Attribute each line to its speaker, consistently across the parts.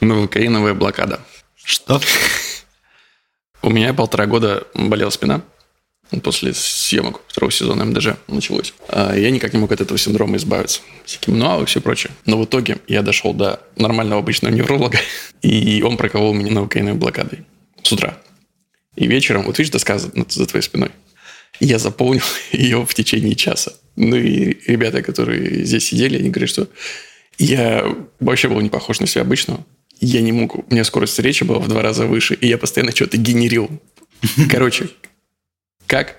Speaker 1: Новокаиновая блокада.
Speaker 2: Что?
Speaker 1: У меня полтора года болела спина. После съемок второго сезона МДЖ началось. А Я никак не мог от этого синдрома избавиться. Всякие мануалы и все прочее. Но в итоге я дошел до нормального обычного невролога, и он проколол меня новокаиновой блокадой с утра. И вечером, вот видишь, доска за, за твоей спиной. Я заполнил ее в течение часа. Ну и ребята, которые здесь сидели, они говорят, что я вообще был не похож на себя обычного. Я не мог, у меня скорость речи была в два раза выше, и я постоянно что-то генерил. Короче, как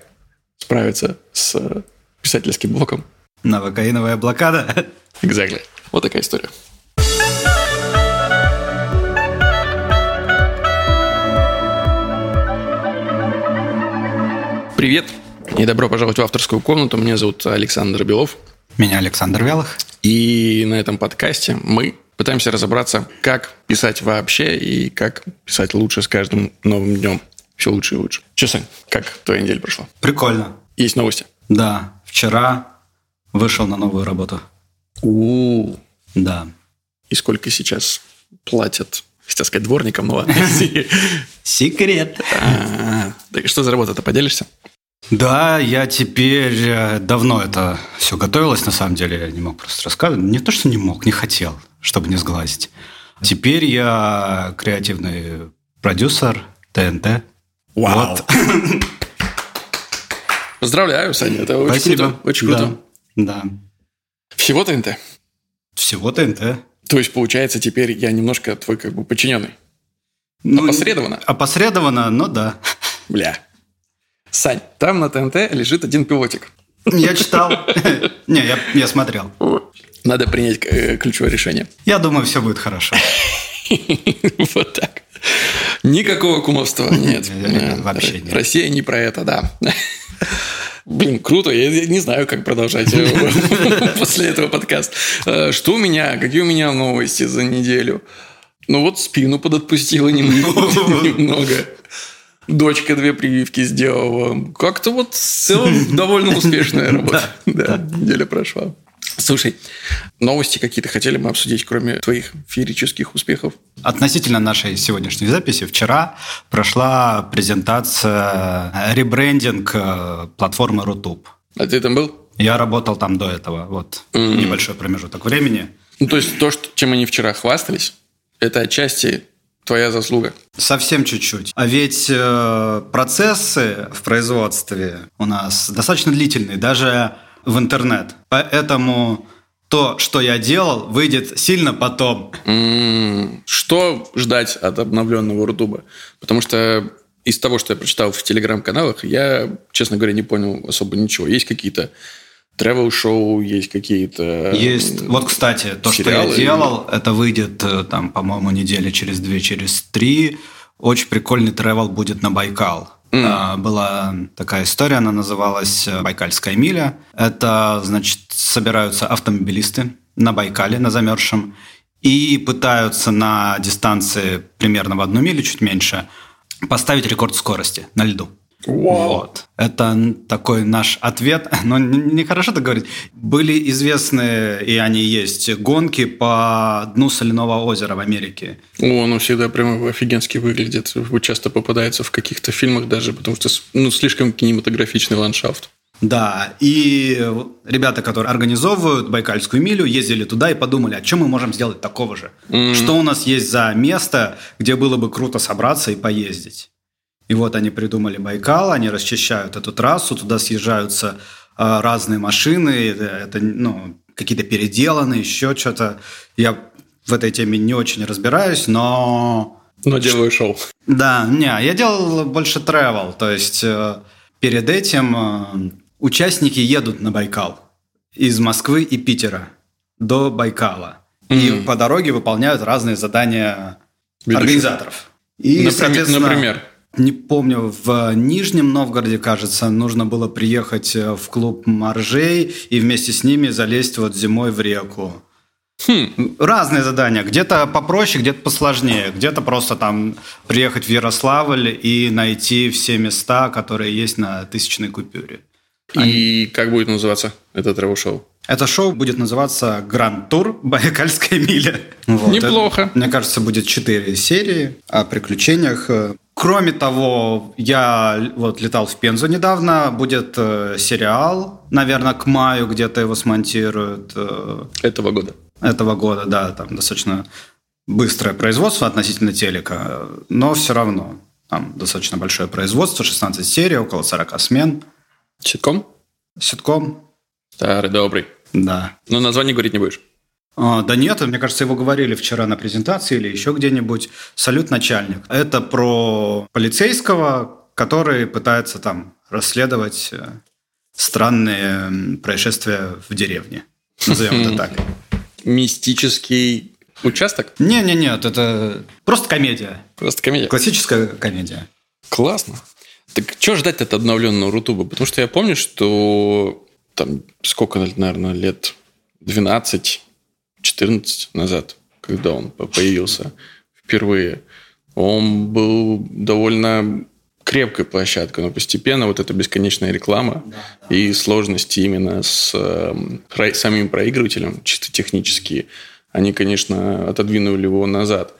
Speaker 1: справиться с писательским блоком?
Speaker 2: Новокаиновая блокада?
Speaker 1: Exactly. Вот такая история. Привет и добро пожаловать в авторскую комнату. Меня зовут Александр Белов.
Speaker 2: Меня Александр Вялых.
Speaker 1: И на этом подкасте мы пытаемся разобраться, как писать вообще и как писать лучше с каждым новым днем. Все лучше и лучше. Че, Сань, как твоя неделя прошла?
Speaker 2: Прикольно.
Speaker 1: Есть новости?
Speaker 2: Да, вчера вышел на новую работу.
Speaker 1: у
Speaker 2: Да.
Speaker 1: И сколько сейчас платят, хотел сказать, дворникам, но ладно.
Speaker 2: Секрет.
Speaker 1: А, Так что за работа-то поделишься?
Speaker 2: Да, я теперь э, давно это все готовилось, на самом деле, я не мог просто рассказывать. Не то, что не мог, не хотел, чтобы не сглазить. Теперь я креативный продюсер ТНТ. Вот.
Speaker 1: Поздравляю, Саня, это очень
Speaker 2: Спасибо.
Speaker 1: круто. Очень круто.
Speaker 2: Да. да.
Speaker 1: Всего ТНТ?
Speaker 2: Всего ТНТ.
Speaker 1: То есть, получается, теперь я немножко твой как бы подчиненный.
Speaker 2: Ну,
Speaker 1: Опосредованно?
Speaker 2: Опосредованно, но да.
Speaker 1: Бля. Сань, там на ТНТ лежит один пилотик.
Speaker 2: Я читал. Не, я смотрел.
Speaker 1: Надо принять э, ключевое решение.
Speaker 2: Я думаю, все будет хорошо.
Speaker 1: Вот так. Никакого кумовства нет.
Speaker 2: Вообще нет.
Speaker 1: Россия не про это, да. Блин, круто. Я не знаю, как продолжать э, после этого подкаста. Э, Что у меня? Какие у меня новости за неделю? Ну вот спину подотпустила немного. немного. Дочка две прививки сделала. Как-то вот в целом довольно успешная работа. Да, неделя прошла. Слушай, новости какие-то хотели мы обсудить, кроме твоих феерических успехов?
Speaker 2: Относительно нашей сегодняшней записи, вчера прошла презентация, э, ребрендинг э, платформы Рутуб.
Speaker 1: А ты там был?
Speaker 2: Я работал там до этого, вот небольшой промежуток времени.
Speaker 1: Ну, то есть то, что, чем они вчера хвастались, это отчасти твоя заслуга.
Speaker 2: Совсем чуть-чуть. А ведь э, процессы в производстве у нас достаточно длительные, даже в интернет. Поэтому то, что я делал, выйдет сильно потом.
Speaker 1: Что ждать от обновленного Рутуба? Потому что из того, что я прочитал в телеграм-каналах, я, честно говоря, не понял особо ничего. Есть какие-то тревел-шоу, есть какие-то...
Speaker 2: Есть. Вот, кстати, то, что я
Speaker 1: сериалы.
Speaker 2: делал, это выйдет э, там, по-моему, недели через две, через три. Очень прикольный тревел будет на Байкал. А, Была такая история, она называлась э, «Байкальская миля». Это, значит, собираются автомобилисты на Байкале, на замерзшем, и пытаются на дистанции примерно в одну милю, чуть меньше, поставить рекорд скорости на льду. Вот. Это такой наш ответ. Но нехорошо так говорить. Были известны, и они есть, гонки по дну соляного озера в Америке.
Speaker 1: О, оно всегда прямо офигенски выглядит. Часто попадается в каких-то фильмах даже, потому что ну, слишком кинематографичный ландшафт.
Speaker 2: Да, и ребята, которые организовывают Байкальскую милю, ездили туда и подумали, а что мы можем сделать такого же? Что у нас есть за место, где было бы круто собраться и поездить? И вот они придумали Байкал, они расчищают эту трассу, туда съезжаются э, разные машины, это, ну, какие-то переделанные, еще что-то. Я в этой теме не очень разбираюсь, но
Speaker 1: Но делаю шоу.
Speaker 2: да, не, я делал больше travel, то есть э, перед этим э, участники едут на Байкал из Москвы и Питера до Байкала. И по дороге выполняют разные задания
Speaker 1: Ведущих.
Speaker 2: организаторов. И,
Speaker 1: Например-
Speaker 2: соответственно,
Speaker 1: например?
Speaker 2: Не помню, в Нижнем Новгороде, кажется, нужно было приехать э, в клуб моржей и вместе с ними залезть вот зимой в реку.
Speaker 1: Хм.
Speaker 2: Разные задания. Где-то попроще, где-то посложнее. Где-то просто там приехать в Ярославль и найти все места, которые есть на тысячной купюре.
Speaker 1: И как будет называться это travel-шоу?
Speaker 2: Это шоу будет называться «Гранд Тур. Байкальская миля». Вот.
Speaker 1: Неплохо.
Speaker 2: Это, мне кажется, будет четыре серии о приключениях. Кроме того, я вот летал в Пензу недавно. Будет э, сериал, наверное, к маю где-то его смонтируют. Э,
Speaker 1: этого года.
Speaker 2: Этого года, да. Там достаточно быстрое производство относительно телека. Но все равно там достаточно большое производство. 16 серий, около 40 смен.
Speaker 1: Ситком?
Speaker 2: Ситком.
Speaker 1: Старый добрый.
Speaker 2: Да.
Speaker 1: Но название говорить не будешь?
Speaker 2: А, да нет, мне кажется, его говорили вчера на презентации или еще где-нибудь. Салют начальник. Это про полицейского, который пытается там расследовать э, странные происшествия в деревне. Назовем это так.
Speaker 1: Мистический участок?
Speaker 2: Не-не, нет, это просто комедия.
Speaker 1: Просто комедия.
Speaker 2: Классическая комедия.
Speaker 1: Классно. Так что ждать от обновленного Рутуба? Потому что я помню, что там сколько, наверное, лет 12 14 назад, когда он появился впервые, он был довольно крепкой площадкой, но постепенно вот эта бесконечная реклама да, да. и сложности именно с э, самим проигрывателем, чисто технические, они, конечно, отодвинули его назад.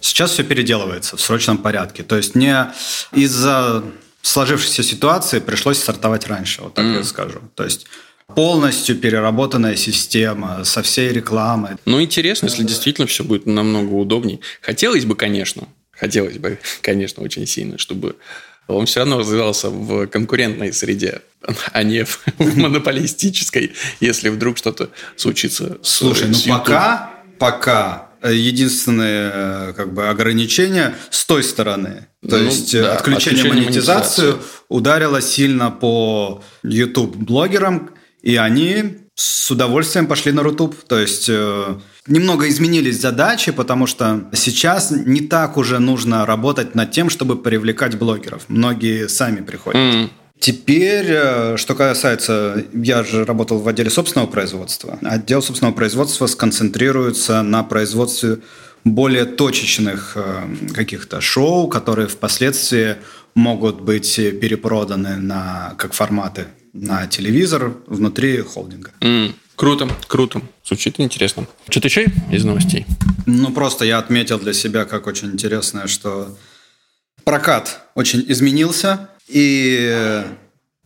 Speaker 2: Сейчас все переделывается в срочном порядке. То есть не из-за сложившейся ситуации пришлось стартовать раньше, вот так mm. я скажу. То есть полностью переработанная система со всей рекламой.
Speaker 1: Ну, интересно, если действительно все будет намного удобней. Хотелось бы, конечно, хотелось бы, конечно, очень сильно, чтобы он все равно развивался в конкурентной среде, а не в монополистической, если вдруг что-то случится
Speaker 2: с Слушай, ну пока, пока единственное э, как бы ограничение с той стороны. То ну, есть да, отключение, отключение монетизацию ударило сильно по YouTube блогерам, и они с удовольствием пошли на Рутуб. То есть э, немного изменились задачи, потому что сейчас не так уже нужно работать над тем, чтобы привлекать блогеров. Многие сами приходят. Mm. Теперь, э, что касается, я же работал в отделе собственного производства. Отдел собственного производства сконцентрируется на производстве более точечных э, каких-то шоу, которые впоследствии могут быть перепроданы на как форматы на телевизор внутри холдинга.
Speaker 1: Mm, круто, круто. Звучит интересно. Что-то еще из новостей?
Speaker 2: Ну, просто я отметил для себя как очень интересное, что прокат очень изменился, и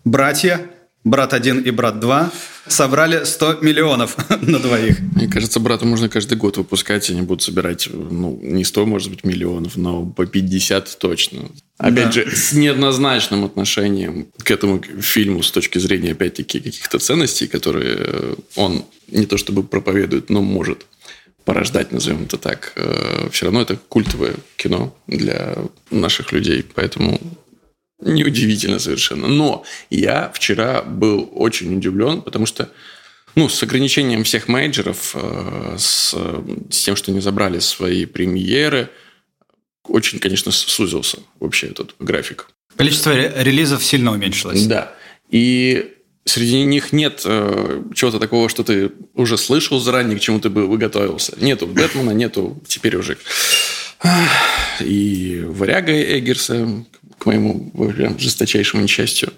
Speaker 2: братья брат 1 и брат 2 собрали 100 миллионов на двоих.
Speaker 1: Мне кажется, брату можно каждый год выпускать, и они будут собирать, ну, не 100, может быть, миллионов, но по 50 точно. Опять да. же, с неоднозначным отношением к этому фильму с точки зрения, опять-таки, каких-то ценностей, которые э, он не то чтобы проповедует, но может порождать, назовем это так. Э, Все равно это культовое кино для наших людей, поэтому Неудивительно совершенно. Но я вчера был очень удивлен, потому что ну, с ограничением всех менеджеров, э, с, с тем, что они забрали свои премьеры, очень, конечно, сузился вообще этот график.
Speaker 2: Количество релизов сильно уменьшилось.
Speaker 1: Да. И среди них нет э, чего-то такого, что ты уже слышал заранее, к чему ты бы выготовился. Нету Бэтмена, нету теперь уже и Варяга Эггерса, к моему прям жесточайшему несчастью.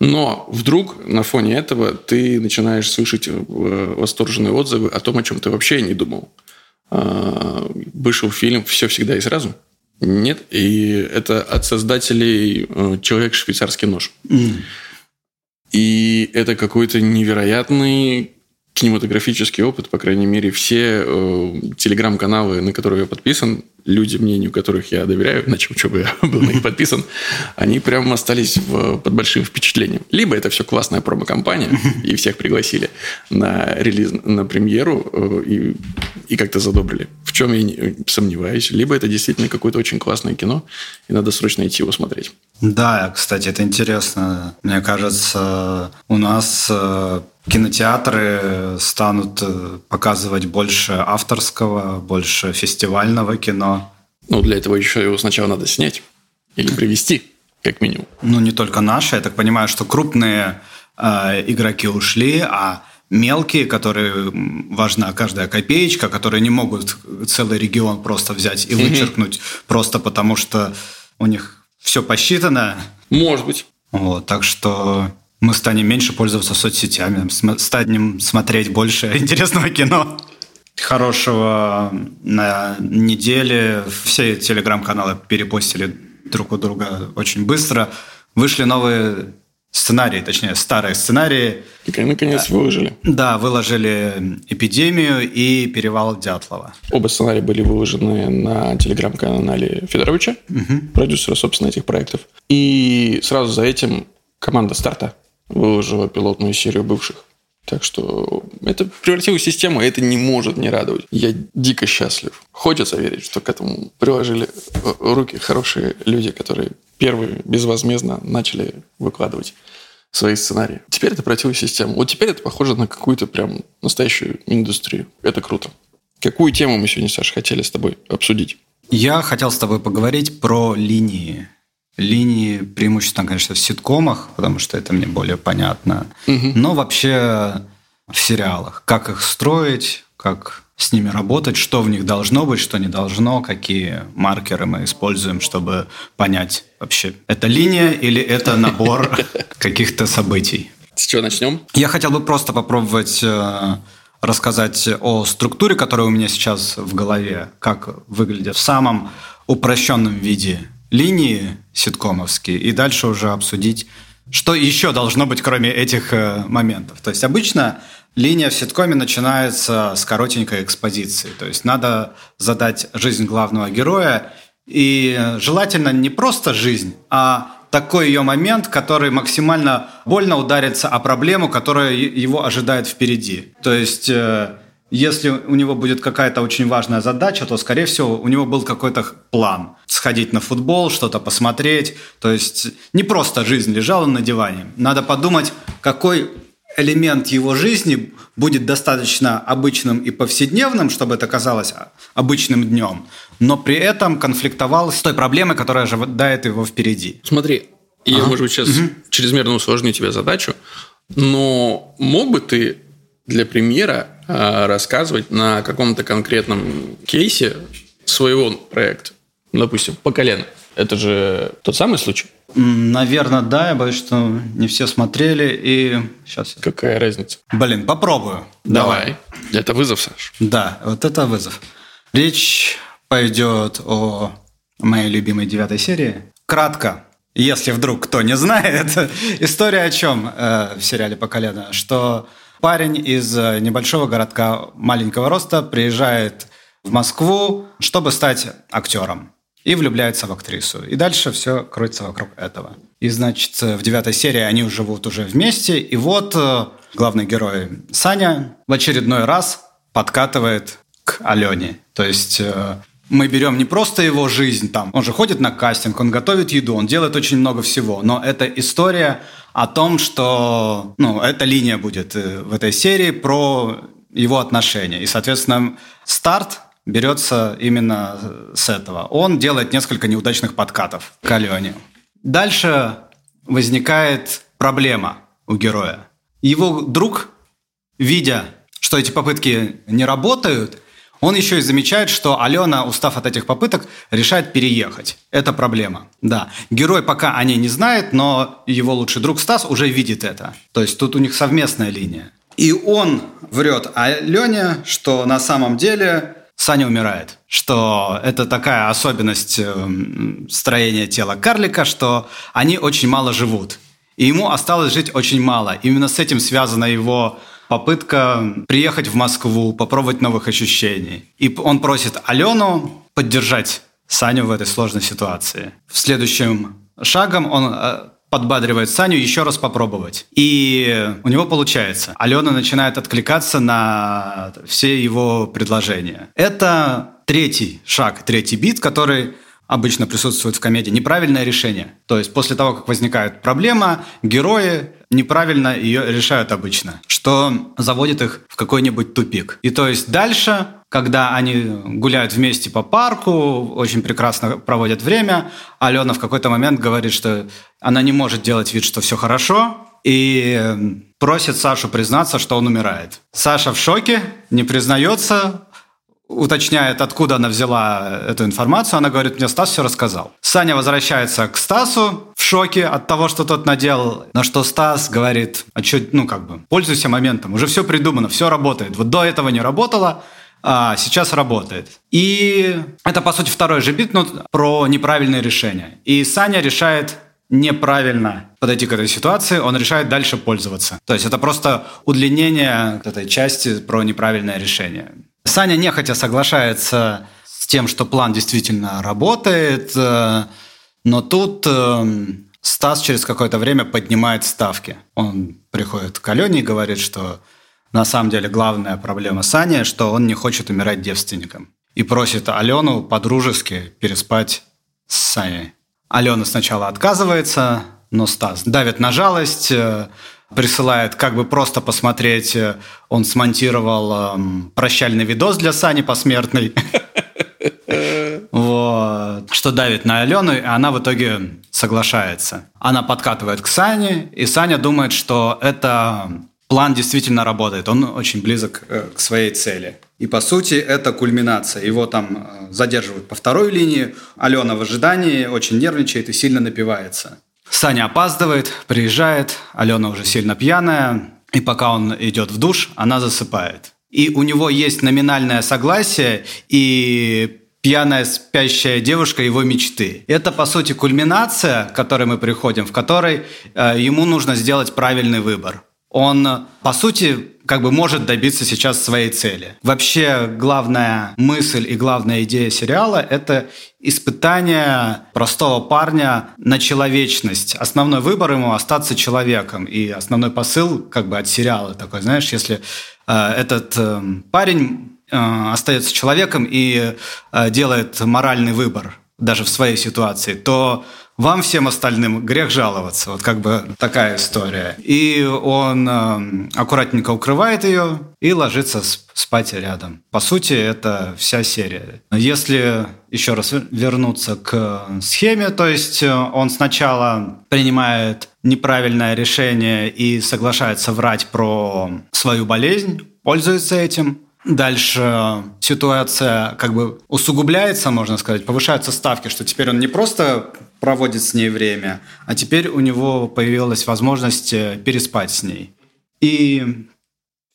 Speaker 1: Но вдруг на фоне этого ты начинаешь слышать э, восторженные отзывы о том, о чем ты вообще не думал. А, вышел фильм «Все всегда и сразу». Нет, и это от создателей э, «Человек швейцарский нож». Mm. И это какой-то невероятный кинематографический опыт, по крайней мере, все э, телеграм-каналы, на которые я подписан, люди, мнению которых я доверяю, иначе что бы я был на них подписан, они прям остались в, под большим впечатлением. Либо это все классная промо-компания, и всех пригласили на релиз, на премьеру, э, и, и как-то задобрили. В чем я не, сомневаюсь. Либо это действительно какое-то очень классное кино, и надо срочно идти его смотреть.
Speaker 2: Да, кстати, это интересно. Мне кажется, у нас э, кинотеатры станут э, показывать больше авторского, больше фестивального кино.
Speaker 1: Ну, для этого еще его сначала надо снять или привести, как минимум.
Speaker 2: Ну, не только наши. Я так понимаю, что крупные э, игроки ушли, а мелкие, которые важна каждая копеечка, которые не могут целый регион просто взять и вычеркнуть, mm-hmm. просто потому что у них все посчитано.
Speaker 1: Может быть.
Speaker 2: Вот, так что мы станем меньше пользоваться соцсетями, станем смотреть больше интересного кино. Хорошего на неделе. Все телеграм-каналы перепостили друг у друга очень быстро. Вышли новые сценарии, точнее, старые сценарии.
Speaker 1: И наконец выложили.
Speaker 2: Да, выложили «Эпидемию» и «Перевал Дятлова».
Speaker 1: Оба сценария были выложены на телеграм-канале Федоровича, угу. продюсера, собственно, этих проектов. И сразу за этим команда «Старта» выложила пилотную серию бывших. Так что это превратилось в систему, и это не может не радовать. Я дико счастлив. Хочется верить, что к этому приложили руки хорошие люди, которые первые безвозмездно начали выкладывать свои сценарии. Теперь это превратилось в систему. Вот теперь это похоже на какую-то прям настоящую индустрию. Это круто. Какую тему мы сегодня, Саша, хотели с тобой обсудить?
Speaker 2: Я хотел с тобой поговорить про линии линии преимущественно, конечно, в ситкомах, потому что это мне более понятно. Угу. Но вообще в сериалах. Как их строить, как с ними работать, что в них должно быть, что не должно, какие маркеры мы используем, чтобы понять вообще, это линия или это набор каких-то событий.
Speaker 1: С чего начнем?
Speaker 2: Я хотел бы просто попробовать э, рассказать о структуре, которая у меня сейчас в голове, как выглядит в самом упрощенном виде линии ситкомовские, и дальше уже обсудить, что еще должно быть, кроме этих э, моментов. То есть обычно линия в ситкоме начинается с коротенькой экспозиции. То есть надо задать жизнь главного героя, и желательно не просто жизнь, а такой ее момент, который максимально больно ударится о проблему, которая его ожидает впереди. То есть э, если у него будет какая-то очень важная задача, то, скорее всего, у него был какой-то план. Сходить на футбол, что-то посмотреть. То есть не просто жизнь лежала на диване. Надо подумать, какой элемент его жизни будет достаточно обычным и повседневным, чтобы это казалось обычным днем, но при этом конфликтовал с той проблемой, которая ожидает его впереди.
Speaker 1: Смотри, я, ага. может быть, сейчас угу. чрезмерно усложню тебе задачу, но мог бы ты для примера рассказывать на каком-то конкретном кейсе своего проекта. Допустим, по колено. Это же тот самый случай?
Speaker 2: Наверное, да. Я боюсь, что не все смотрели. И
Speaker 1: сейчас. Какая разница?
Speaker 2: Блин, попробую.
Speaker 1: Давай. Давай. Это вызов, Саш.
Speaker 2: Да, вот это вызов. Речь пойдет о моей любимой девятой серии. Кратко, если вдруг кто не знает, история о чем э, в сериале «По колено», что Парень из э, небольшого городка маленького роста приезжает в Москву, чтобы стать актером. И влюбляется в актрису. И дальше все крутится вокруг этого. И, значит, в девятой серии они живут уже вместе. И вот э, главный герой Саня в очередной раз подкатывает к Алене. То есть э, мы берем не просто его жизнь там, он же ходит на кастинг, он готовит еду, он делает очень много всего, но это история о том, что, ну, эта линия будет э, в этой серии про его отношения. И, соответственно, старт берется именно с этого. Он делает несколько неудачных подкатов к Алене. Дальше возникает проблема у героя. Его друг, видя, что эти попытки не работают, он еще и замечает, что Алена, устав от этих попыток, решает переехать. Это проблема. Да. Герой пока о ней не знает, но его лучший друг Стас уже видит это. То есть тут у них совместная линия. И он врет Алене, что на самом деле Саня умирает. Что это такая особенность эм, строения тела карлика, что они очень мало живут. И ему осталось жить очень мало. Именно с этим связана его попытка приехать в Москву, попробовать новых ощущений. И он просит Алену поддержать Саню в этой сложной ситуации. В следующем шагом он э, подбадривает Саню еще раз попробовать. И у него получается. Алена начинает откликаться на все его предложения. Это третий шаг, третий бит, который обычно присутствует в комедии. Неправильное решение. То есть после того, как возникает проблема, герои неправильно ее решают обычно, что заводит их в какой-нибудь тупик. И то есть дальше, когда они гуляют вместе по парку, очень прекрасно проводят время, Алена в какой-то момент говорит, что она не может делать вид, что все хорошо, и просит Сашу признаться, что он умирает. Саша в шоке, не признается, уточняет, откуда она взяла эту информацию. Она говорит, мне Стас все рассказал. Саня возвращается к Стасу в шоке от того, что тот наделал. На что Стас говорит, а что, ну как бы, пользуйся моментом, уже все придумано, все работает. Вот до этого не работало, а сейчас работает. И это, по сути, второй же бит, но про неправильные решения. И Саня решает неправильно подойти к этой ситуации, он решает дальше пользоваться. То есть это просто удлинение этой части про неправильное решение. Саня нехотя соглашается с тем, что план действительно работает, э, но тут э, Стас через какое-то время поднимает ставки. Он приходит к Алене и говорит, что на самом деле главная проблема Сани, что он не хочет умирать девственником. И просит Алену по-дружески переспать с Саней. Алена сначала отказывается, но Стас давит на жалость, э, присылает как бы просто посмотреть. Э, он смонтировал эм, прощальный видос для Сани посмертный. Вот. Что давит на Алену, и она в итоге соглашается. Она подкатывает к Сане, и Саня думает, что это план действительно работает. Он очень близок э, к своей цели. И по сути это кульминация. Его там задерживают по второй линии. Алена в ожидании очень нервничает и сильно напивается. Саня опаздывает, приезжает, Алена уже сильно пьяная, и пока он идет в душ, она засыпает. И у него есть номинальное согласие и пьяная спящая девушка его мечты. Это, по сути, кульминация, к которой мы приходим, в которой э, ему нужно сделать правильный выбор. Он, по сути, как бы может добиться сейчас своей цели. Вообще, главная мысль и главная идея сериала – это испытание простого парня на человечность. Основной выбор ему – остаться человеком. И основной посыл как бы от сериала такой, знаешь, если э, этот э, парень э, остается человеком и э, делает моральный выбор даже в своей ситуации, то вам всем остальным грех жаловаться. Вот как бы такая история. И он э, аккуратненько укрывает ее и ложится спать рядом. По сути, это вся серия. Если еще раз вернуться к схеме, то есть э, он сначала принимает неправильное решение и соглашается врать про свою болезнь, пользуется этим, Дальше ситуация как бы усугубляется, можно сказать, повышаются ставки, что теперь он не просто проводит с ней время, а теперь у него появилась возможность э, переспать с ней. И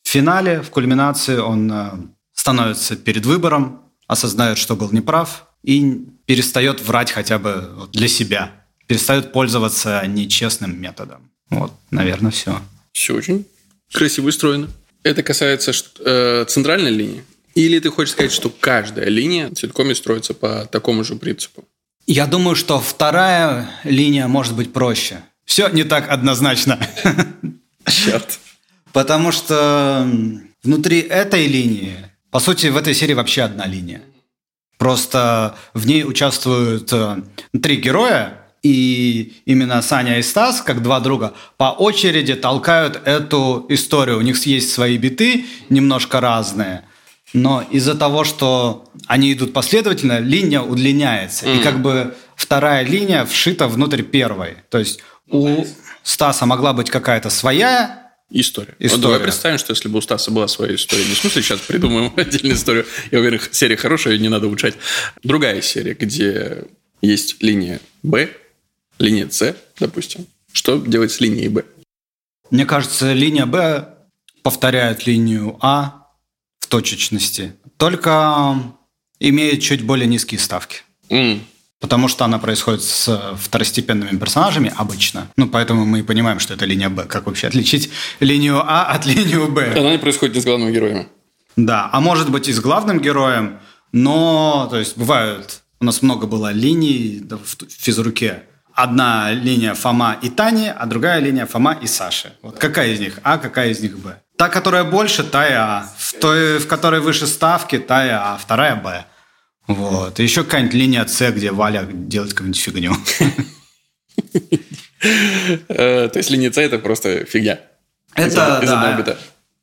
Speaker 2: в финале, в кульминации он э, становится перед выбором, осознает, что был неправ, и перестает врать хотя бы для себя, перестает пользоваться нечестным методом. Вот, наверное, все.
Speaker 1: Все очень красиво устроено. Это касается э, центральной линии? Или ты хочешь сказать, что каждая линия целиком строится по такому же принципу?
Speaker 2: Я думаю, что вторая линия может быть проще. Все не так однозначно.
Speaker 1: Черт.
Speaker 2: Потому что внутри этой линии, по сути, в этой серии вообще одна линия. Просто в ней участвуют э, три героя, и именно Саня и Стас, как два друга, по очереди толкают эту историю. У них есть свои биты, немножко разные. Но из-за того, что они идут последовательно, линия удлиняется. Mm. И как бы вторая линия вшита внутрь первой. То есть у Стаса могла быть какая-то своя
Speaker 1: История. история. Вот давай представим, что если бы у Стаса была своя история, не в смысле сейчас придумаем отдельную историю, я уверен, серия хорошая, не надо улучшать. Другая серия, где есть линия Б, линия С, допустим. Что делать с линией Б?
Speaker 2: Мне кажется, линия Б повторяет линию А в точечности, только имеет чуть более низкие ставки. Mm. Потому что она происходит с второстепенными персонажами обычно. Ну, поэтому мы и понимаем, что это линия Б. Как вообще отличить линию А от линию Б?
Speaker 1: Она не происходит не с главным героем.
Speaker 2: Да, а может быть и с главным героем, но, то есть, бывают, у нас много было линий в физруке, одна линия Фома и Тани, а другая линия Фома и Саши. Вот какая из них А, какая из них Б? Та, которая больше, та и А. В той, в которой выше ставки, та и А, вторая Б. Вот. И еще какая-нибудь линия С, где Валя делает какую-нибудь фигню.
Speaker 1: Э, то есть линия С это просто фигня.
Speaker 2: Это, да.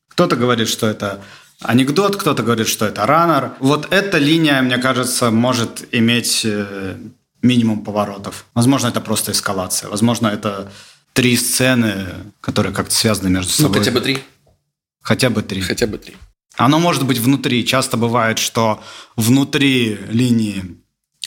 Speaker 2: Кто-то говорит, что это анекдот, кто-то говорит, что это раннер. Вот эта линия, мне кажется, может иметь э, минимум поворотов. Возможно, это просто эскалация. Возможно, это три сцены, которые как-то связаны между собой.
Speaker 1: Ну, хотя бы три.
Speaker 2: Хотя бы три.
Speaker 1: Хотя бы три.
Speaker 2: Оно может быть внутри. Часто бывает, что внутри линии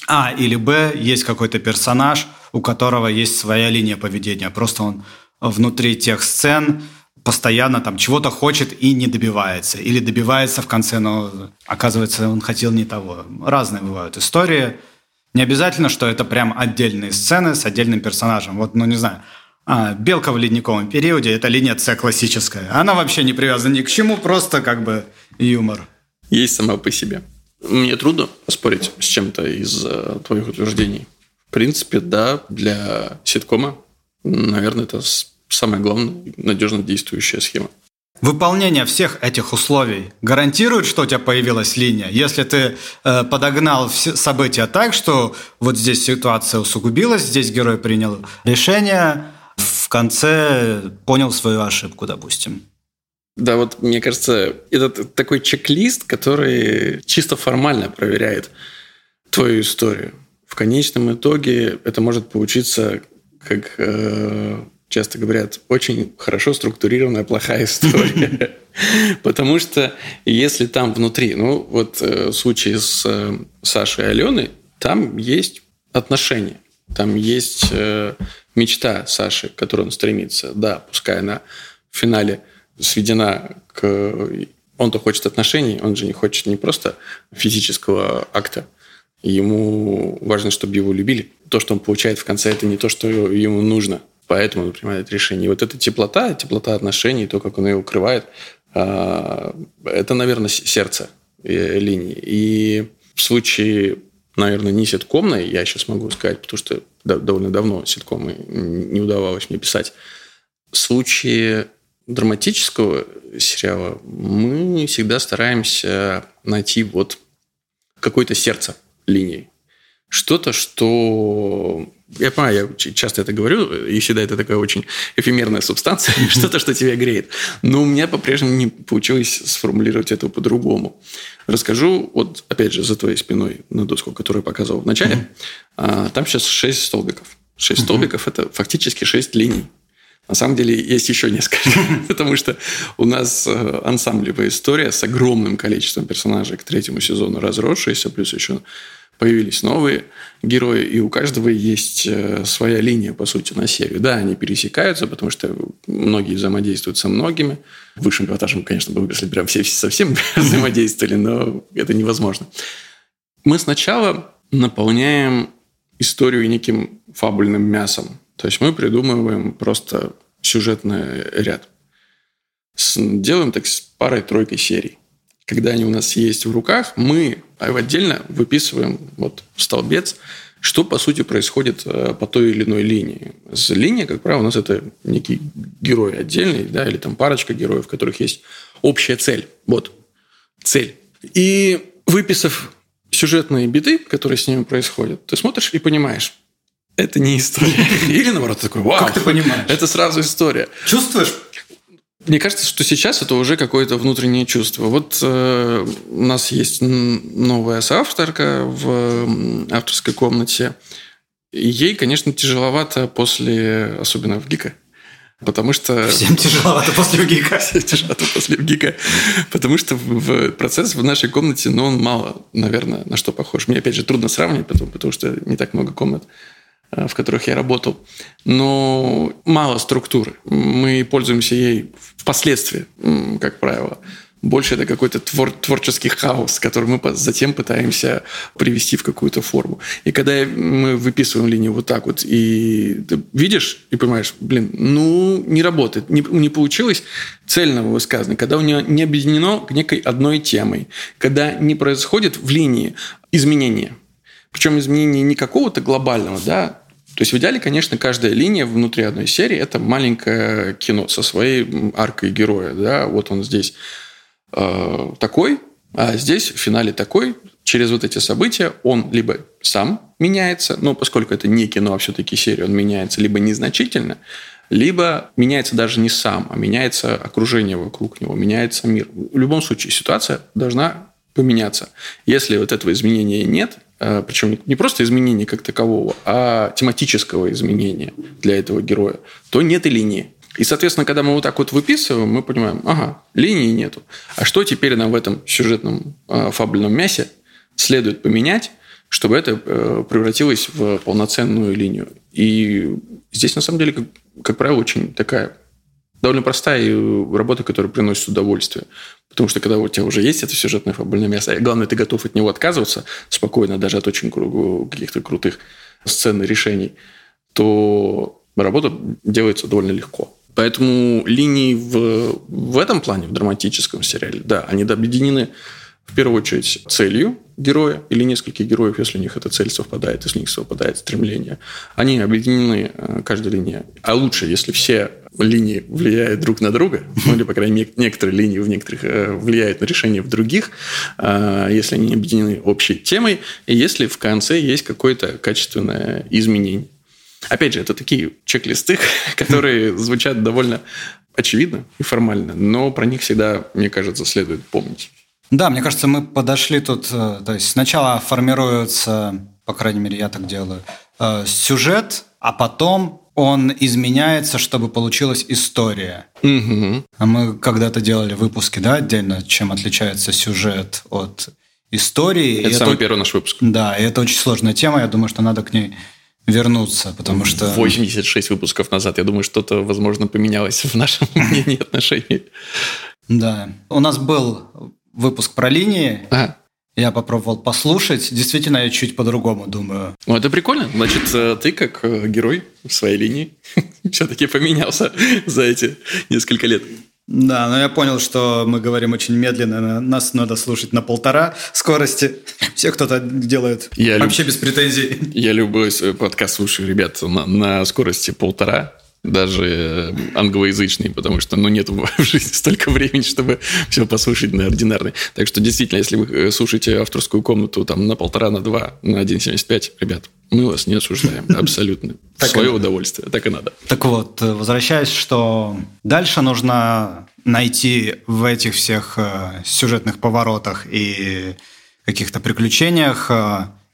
Speaker 2: А или Б есть какой-то персонаж, у которого есть своя линия поведения. Просто он внутри тех сцен постоянно там чего-то хочет и не добивается. Или добивается в конце, но оказывается, он хотел не того. Разные бывают истории. Не обязательно, что это прям отдельные сцены с отдельным персонажем. Вот, ну не знаю, а, Белка в ледниковом периоде – это линия С классическая. Она вообще не привязана ни к чему, просто как бы юмор.
Speaker 1: Есть сама по себе. Мне трудно спорить с чем-то из э, твоих утверждений. В принципе, да, для ситкома, наверное, это самая главная надежно действующая схема.
Speaker 2: Выполнение всех этих условий гарантирует, что у тебя появилась линия. Если ты э, подогнал все события так, что вот здесь ситуация усугубилась, здесь герой принял решение, в конце понял свою ошибку, допустим.
Speaker 1: Да, вот мне кажется, это такой чек-лист, который чисто формально проверяет твою историю. В конечном итоге это может получиться как э, часто говорят, очень хорошо структурированная плохая история. Потому что если там внутри, ну вот э, в случае с э, Сашей и Аленой, там есть отношения, там есть э, мечта Саши, к которой он стремится. Да, пускай она в финале сведена к... Он-то хочет отношений, он же не хочет не просто физического акта, ему важно, чтобы его любили. То, что он получает в конце, это не то, что ему нужно – поэтому он принимает решение. И вот эта теплота, теплота отношений, то, как он ее укрывает, а, это, наверное, сердце э, линии. И в случае, наверное, не ситкомной, я сейчас могу сказать, потому что довольно давно ситкомы не удавалось мне писать. В случае драматического сериала мы всегда стараемся найти вот какое-то сердце линии. Что-то, что я понимаю, я часто это говорю, и всегда это такая очень эфемерная субстанция, что-то, что тебя греет. Но у меня по-прежнему не получилось сформулировать это по-другому. Расскажу, вот опять же, за твоей спиной на доску, которую я показывал в начале. А, там сейчас шесть столбиков. Шесть столбиков – это фактически шесть линий. На самом деле есть еще несколько, потому что у нас э, ансамблевая история с огромным количеством персонажей к третьему сезону разросшаяся, плюс еще появились новые герои, и у каждого есть э, своя линия, по сути, на серию. Да, они пересекаются, потому что многие взаимодействуют со многими. Высшим пилотажем, конечно, бы, если прям все совсем взаимодействовали, но это невозможно. Мы сначала наполняем историю неким фабульным мясом. То есть мы придумываем просто сюжетный ряд. Делаем так с парой-тройкой серий когда они у нас есть в руках, мы отдельно выписываем вот столбец, что, по сути, происходит э, по той или иной линии. С линия, как правило, у нас это некий герой отдельный, да, или там парочка героев, у которых есть общая цель. Вот, цель. И выписав сюжетные биты, которые с ними происходят, ты смотришь и понимаешь, это не история. Или наоборот, такой, вау.
Speaker 2: Как ты понимаешь?
Speaker 1: Это сразу история.
Speaker 2: Чувствуешь
Speaker 1: мне кажется, что сейчас это уже какое-то внутреннее чувство. Вот э, у нас есть новая соавторка в авторской комнате. ей, конечно, тяжеловато после, особенно в ГИКа, Потому что...
Speaker 2: Всем тяжеловато после ВГИКа.
Speaker 1: Всем тяжеловато после ВГИКа. Потому что в процесс в нашей комнате, ну, он мало, наверное, на что похож. Мне, опять же, трудно сравнивать, потому, потому что не так много комнат. Э, в которых я работал. Но мало структуры. Мы пользуемся ей впоследствии, как правило. Больше это какой-то твор творческий хаос, который мы затем пытаемся привести в какую-то форму. И когда мы выписываем линию вот так вот, и ты видишь и понимаешь, блин, ну, не работает, не, не получилось цельного высказывания, когда у нее не объединено к некой одной темой, когда не происходит в линии изменения – причем изменение не какого-то глобального, да, то есть в идеале, конечно, каждая линия внутри одной серии – это маленькое кино со своей аркой героя. Да? Вот он здесь э, такой, а здесь в финале такой. Через вот эти события он либо сам меняется, но поскольку это не кино, а все-таки серия, он меняется либо незначительно, либо меняется даже не сам, а меняется окружение вокруг него, меняется мир. В любом случае ситуация должна поменяться. Если вот этого изменения нет, причем не просто изменения как такового, а тематического изменения для этого героя, то нет и линии. И, соответственно, когда мы вот так вот выписываем, мы понимаем, ага, линии нету. А что теперь нам в этом сюжетном э, фабульном мясе следует поменять, чтобы это э, превратилось в полноценную линию. И здесь, на самом деле, как, как правило, очень такая довольно простая работа, которая приносит удовольствие. Потому что когда у тебя уже есть это сюжетное фабульное мясо, и главное, ты готов от него отказываться спокойно, даже от очень каких-то крутых сцен и решений, то работа делается довольно легко. Поэтому линии в, в этом плане, в драматическом сериале, да, они объединены в первую очередь целью героя или нескольких героев, если у них эта цель совпадает, если у них совпадает стремление. Они объединены, э, каждая линия. А лучше, если все линии влияют друг на друга, ну или, по крайней мере, некоторые линии в некоторых э, влияют на решение в других, э, если они объединены общей темой, и если в конце есть какое-то качественное изменение. Опять же, это такие чек-листы, которые звучат довольно очевидно и формально, но про них всегда, мне кажется, следует помнить.
Speaker 2: Да, мне кажется, мы подошли тут, э, то есть сначала формируется, по крайней мере, я так делаю, э, сюжет, а потом он изменяется, чтобы получилась история. Угу. Мы когда-то делали выпуски, да, отдельно, чем отличается сюжет от истории.
Speaker 1: Это и самый это, первый наш выпуск.
Speaker 2: Да, и это очень сложная тема, я думаю, что надо к ней вернуться, потому что...
Speaker 1: 86 выпусков назад, я думаю, что-то, возможно, поменялось в нашем мнении отношений.
Speaker 2: Да. У нас был выпуск про линии. Ага. Я попробовал послушать. Действительно, я чуть по-другому думаю.
Speaker 1: Ну, это прикольно. Значит, э, ты как э, герой в своей линии все-таки поменялся за эти несколько лет.
Speaker 2: Да, но я понял, что мы говорим очень медленно, нас надо слушать на полтора скорости. Все кто-то делает я вообще люб... без претензий.
Speaker 1: Я любой подкаст слушаю, ребят, на, на скорости полтора даже э, англоязычный, потому что ну, нет в жизни столько времени, чтобы все послушать на ординарный. Так что действительно, если вы э, слушаете авторскую комнату там на полтора, на два, на 1,75, ребят, мы вас не осуждаем абсолютно. Свое удовольствие. Так и надо.
Speaker 2: Так вот, э, возвращаясь, что дальше нужно найти в этих всех сюжетных поворотах и каких-то приключениях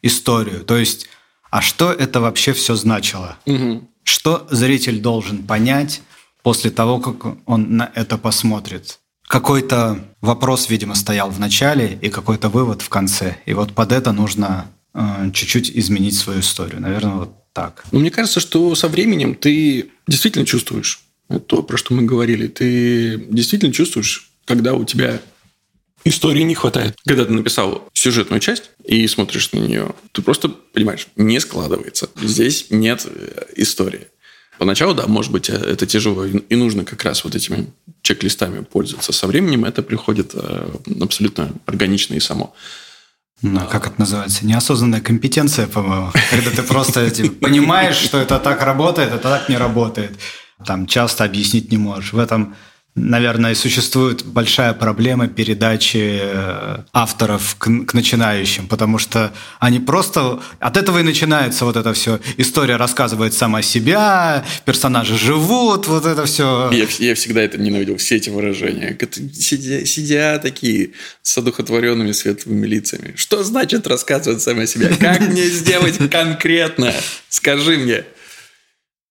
Speaker 2: историю. То есть, а что это вообще все значило? Угу. Что зритель должен понять после того, как он на это посмотрит? Какой-то вопрос, видимо, стоял в начале и какой-то вывод в конце. И вот под это нужно э, чуть-чуть изменить свою историю. Наверное, вот так.
Speaker 1: Ну, мне кажется, что со временем ты действительно чувствуешь то, про что мы говорили. Ты действительно чувствуешь, когда у тебя истории не хватает. Когда ты написал сюжетную часть и смотришь на нее, ты просто понимаешь, не складывается. Здесь нет э, истории. Поначалу, да, может быть, э, это тяжело, и нужно как раз вот этими чек-листами пользоваться. Со временем это приходит э, абсолютно органично и само.
Speaker 2: Ну, а как это называется? Неосознанная компетенция, по-моему. Когда ты просто типа, понимаешь, что это так работает, это так не работает. Там часто объяснить не можешь. В этом наверное, существует большая проблема передачи э, авторов к, к начинающим, потому что они просто... От этого и начинается вот это все. История рассказывает сама себя, персонажи живут, вот это все.
Speaker 1: Я, я всегда это ненавидел, все эти выражения. Сидя, сидя такие с одухотворенными светлыми лицами. Что значит рассказывать сама себя? Как мне сделать конкретно? Скажи мне.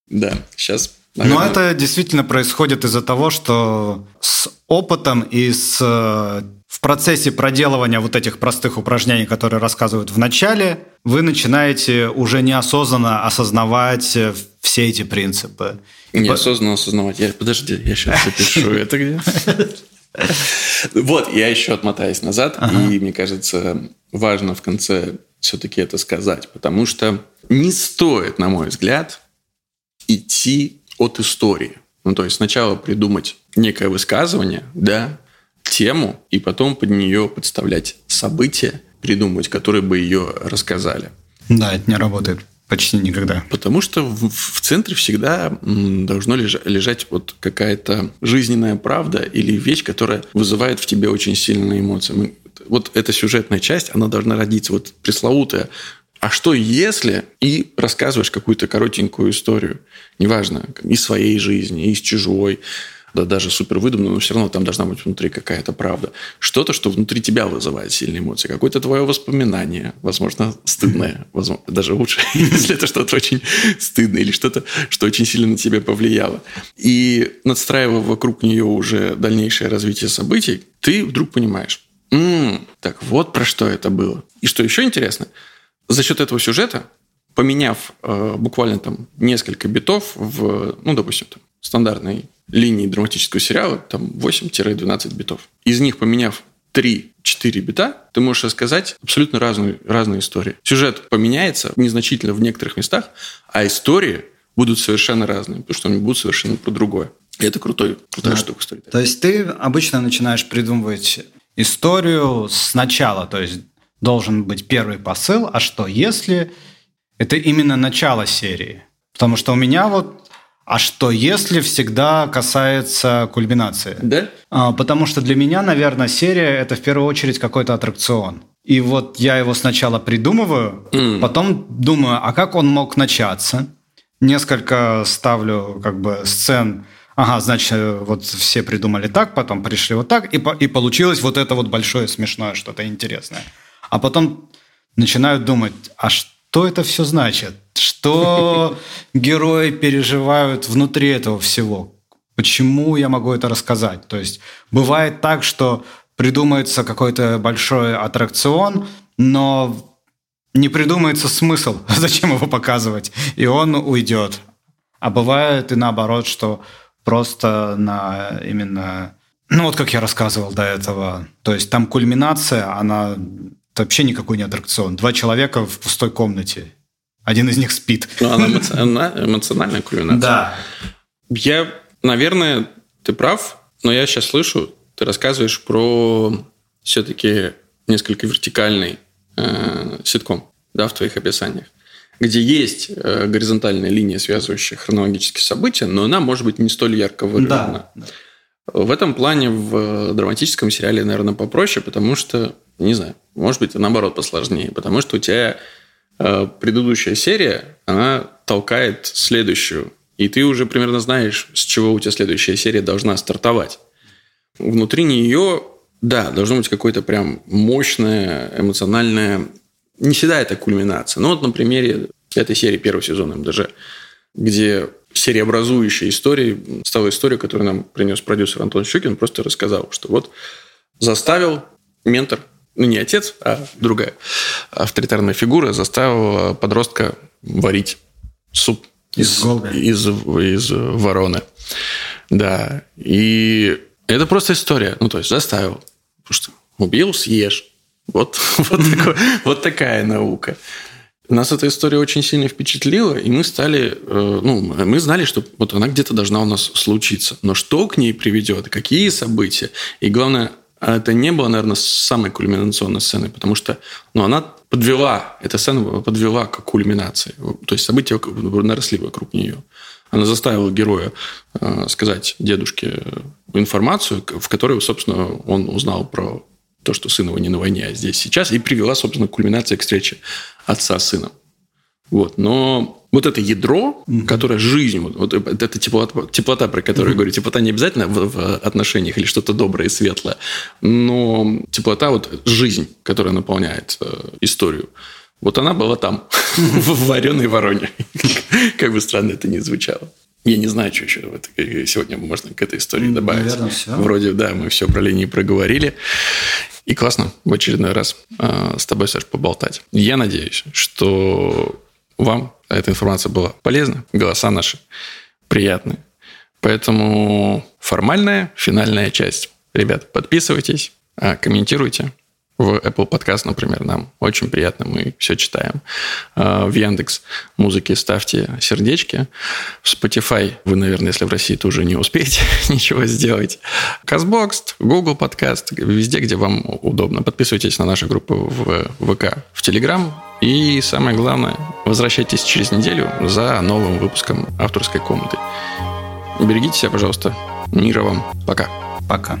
Speaker 1: Да, сейчас
Speaker 2: Наверное. Но это действительно происходит из-за того, что с опытом и с, в процессе проделывания вот этих простых упражнений, которые рассказывают в начале, вы начинаете уже неосознанно осознавать все эти принципы.
Speaker 1: Неосознанно осознавать. Я, подожди, я сейчас запишу. Это где? Вот, я еще отмотаюсь назад, и мне кажется, важно в конце все-таки это сказать, потому что не стоит, на мой взгляд, идти от истории. Ну, то есть сначала придумать некое высказывание, да, тему, и потом под нее подставлять события, придумать, которые бы ее рассказали.
Speaker 2: Да, это не работает почти никогда.
Speaker 1: Потому что в, в центре всегда должно лежать, лежать вот какая-то жизненная правда или вещь, которая вызывает в тебе очень сильные эмоции. Мы, вот эта сюжетная часть, она должна родиться. Вот пресловутая а что если и рассказываешь какую-то коротенькую историю, неважно, из своей жизни, из чужой, да даже супер выдуманную, но все равно там должна быть внутри какая-то правда. Что-то, что внутри тебя вызывает сильные эмоции. Какое-то твое воспоминание, возможно, стыдное, возможно, даже лучше, если это что-то очень стыдное или что-то, что очень сильно на тебя повлияло. И надстраивая вокруг нее уже дальнейшее развитие событий, ты вдруг понимаешь, м-м, так вот про что это было. И что еще интересно – за счет этого сюжета, поменяв э, буквально там несколько битов в, ну, допустим, там, стандартной линии драматического сериала, там 8-12 битов. Из них поменяв 3-4 бита, ты можешь рассказать абсолютно разную, разные истории. Сюжет поменяется незначительно в некоторых местах, а истории будут совершенно разные, потому что они будут совершенно про другое. И это крутой, крутая да. штука. Storytelling.
Speaker 2: То есть ты обычно начинаешь придумывать историю сначала, то есть должен быть первый посыл, а что если это именно начало серии? Потому что у меня вот а что если всегда касается кульминации?
Speaker 1: Да.
Speaker 2: А, потому что для меня, наверное, серия это в первую очередь какой-то аттракцион. И вот я его сначала придумываю, mm. потом думаю, а как он мог начаться? Несколько ставлю как бы сцен. Ага, значит, вот все придумали так, потом пришли вот так, и, по, и получилось вот это вот большое смешное что-то интересное. А потом начинают думать, а что это все значит? Что герои переживают внутри этого всего? Почему я могу это рассказать? То есть бывает так, что придумается какой-то большой аттракцион, но не придумается смысл, зачем его показывать, и он уйдет. А бывает и наоборот, что просто на именно, ну вот как я рассказывал до этого, то есть там кульминация, она вообще никакой не аттракцион. Два человека в пустой комнате, один из них спит.
Speaker 1: Ну, она, эмоци... она эмоциональная кульминация.
Speaker 2: Да.
Speaker 1: Я, наверное, ты прав, но я сейчас слышу, ты рассказываешь про все-таки несколько вертикальный э, ситком да, в твоих описаниях, где есть э, горизонтальная линия, связывающая хронологические события, но она может быть не столь ярко выражена. Да. В этом плане в драматическом сериале, наверное, попроще, потому что, не знаю, может быть, наоборот посложнее, потому что у тебя Э, предыдущая серия, она толкает следующую. И ты уже примерно знаешь, с чего у тебя следующая серия должна стартовать. Внутри нее, да, должно быть какое-то прям мощное, эмоциональное... Не всегда это кульминация. Но вот на примере этой серии первого сезона МДЖ, где сериеобразующая история стала история, которую нам принес продюсер Антон Щукин, просто рассказал, что вот заставил ментор ну не отец, а другая авторитарная фигура заставила подростка варить суп из, из, из, из вороны. Да. И это просто история. Ну, то есть заставил. Потому что убил, съешь. Вот, вот, такой, вот такая наука. Нас эта история очень сильно впечатлила, и мы стали, э, ну, мы знали, что вот она где-то должна у нас случиться. Но что к ней приведет, какие события, и главное, это не было, наверное, самой кульминационной сценой, потому что ну, она подвела, эта сцена подвела к кульминации. То есть события наросли вокруг нее. Она заставила героя э, сказать дедушке информацию, в которой, собственно, он узнал про то, что сын его не на войне, а здесь сейчас, и привела, собственно, к кульминации к встрече отца с сыном. Вот. Но вот это ядро, mm-hmm. которое жизнь, вот, вот это теплота, теплота, про которую mm-hmm. я говорю, теплота не обязательно в, в отношениях или что-то доброе и светлое, но теплота, вот жизнь, которая наполняет э, историю, вот она была там, в вареной вороне. Как бы странно это ни звучало. Я не знаю, что еще сегодня можно к этой истории добавить.
Speaker 2: Наверное, все.
Speaker 1: Вроде, да, мы все про линии проговорили. И классно в очередной раз э, с тобой, Саш, поболтать. Я надеюсь, что вам эта информация была полезна, голоса наши приятные. Поэтому формальная, финальная часть. Ребят, подписывайтесь, а, комментируйте. В Apple Podcast, например, нам очень приятно, мы все читаем. А, в Яндекс музыки ставьте сердечки. В Spotify вы, наверное, если в России, то уже не успеете ничего сделать. Казбокс, Google Podcast, везде, где вам удобно. Подписывайтесь на наши группы в ВК, в Telegram. И самое главное, возвращайтесь через неделю за новым выпуском авторской комнаты. Берегите себя, пожалуйста. Мира вам. Пока.
Speaker 2: Пока.